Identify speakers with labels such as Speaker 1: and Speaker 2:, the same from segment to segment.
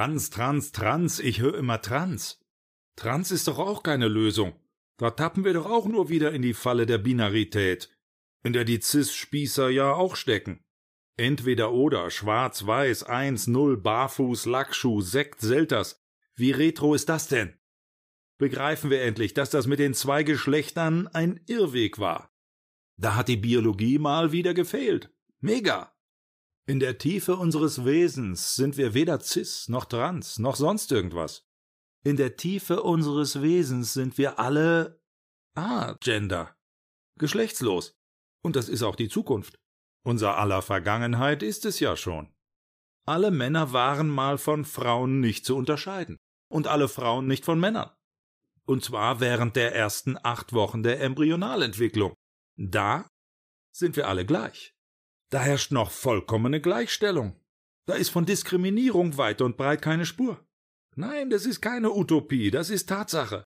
Speaker 1: Trans, Trans, Trans, ich höre immer Trans. Trans ist doch auch keine Lösung. Da tappen wir doch auch nur wieder in die Falle der Binarität, in der die Cis-Spießer ja auch stecken. Entweder oder, schwarz, weiß, eins, null, barfuß, Lackschuh, Sekt, Selters. Wie retro ist das denn? Begreifen wir endlich, dass das mit den zwei Geschlechtern ein Irrweg war. Da hat die Biologie mal wieder gefehlt. Mega! In der Tiefe unseres Wesens sind wir weder cis noch trans noch sonst irgendwas. In der Tiefe unseres Wesens sind wir alle ah, Gender. Geschlechtslos. Und das ist auch die Zukunft. Unser aller Vergangenheit ist es ja schon. Alle Männer waren mal von Frauen nicht zu unterscheiden. Und alle Frauen nicht von Männern. Und zwar während der ersten acht Wochen der Embryonalentwicklung. Da sind wir alle gleich. Da herrscht noch vollkommene Gleichstellung. Da ist von Diskriminierung weit und breit keine Spur. Nein, das ist keine Utopie, das ist Tatsache.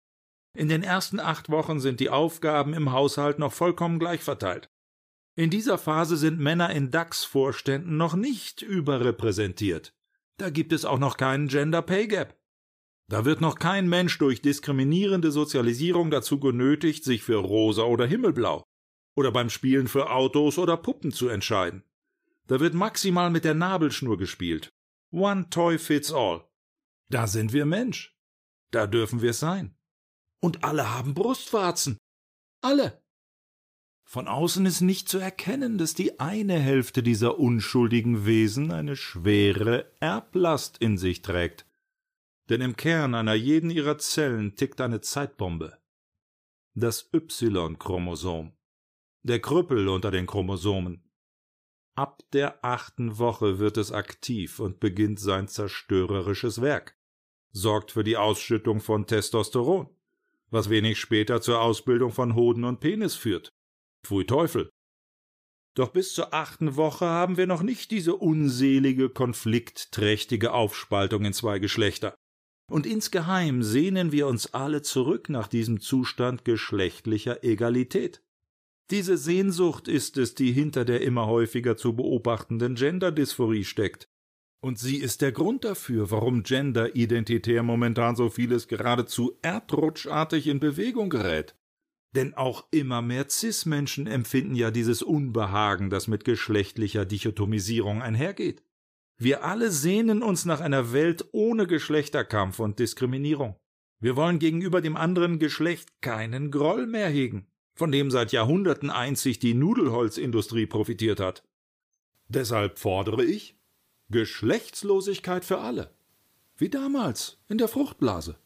Speaker 1: In den ersten acht Wochen sind die Aufgaben im Haushalt noch vollkommen gleich verteilt. In dieser Phase sind Männer in DAX-Vorständen noch nicht überrepräsentiert. Da gibt es auch noch keinen Gender Pay Gap. Da wird noch kein Mensch durch diskriminierende Sozialisierung dazu genötigt, sich für rosa oder himmelblau oder beim Spielen für Autos oder Puppen zu entscheiden. Da wird maximal mit der Nabelschnur gespielt. One toy fits all. Da sind wir Mensch. Da dürfen wir sein. Und alle haben Brustwarzen. Alle. Von außen ist nicht zu erkennen, dass die eine Hälfte dieser unschuldigen Wesen eine schwere Erblast in sich trägt. Denn im Kern einer jeden ihrer Zellen tickt eine Zeitbombe. Das Y-Chromosom der Krüppel unter den Chromosomen. Ab der achten Woche wird es aktiv und beginnt sein zerstörerisches Werk, sorgt für die Ausschüttung von Testosteron, was wenig später zur Ausbildung von Hoden und Penis führt. Pfui Teufel. Doch bis zur achten Woche haben wir noch nicht diese unselige, konfliktträchtige Aufspaltung in zwei Geschlechter. Und insgeheim sehnen wir uns alle zurück nach diesem Zustand geschlechtlicher Egalität. Diese Sehnsucht ist es, die hinter der immer häufiger zu beobachtenden Genderdysphorie steckt. Und sie ist der Grund dafür, warum genderidentitär momentan so vieles geradezu erdrutschartig in Bewegung gerät. Denn auch immer mehr Cis-Menschen empfinden ja dieses Unbehagen, das mit geschlechtlicher Dichotomisierung einhergeht. Wir alle sehnen uns nach einer Welt ohne Geschlechterkampf und Diskriminierung. Wir wollen gegenüber dem anderen Geschlecht keinen Groll mehr hegen von dem seit Jahrhunderten einzig die Nudelholzindustrie profitiert hat. Deshalb fordere ich Geschlechtslosigkeit für alle. Wie damals in der Fruchtblase.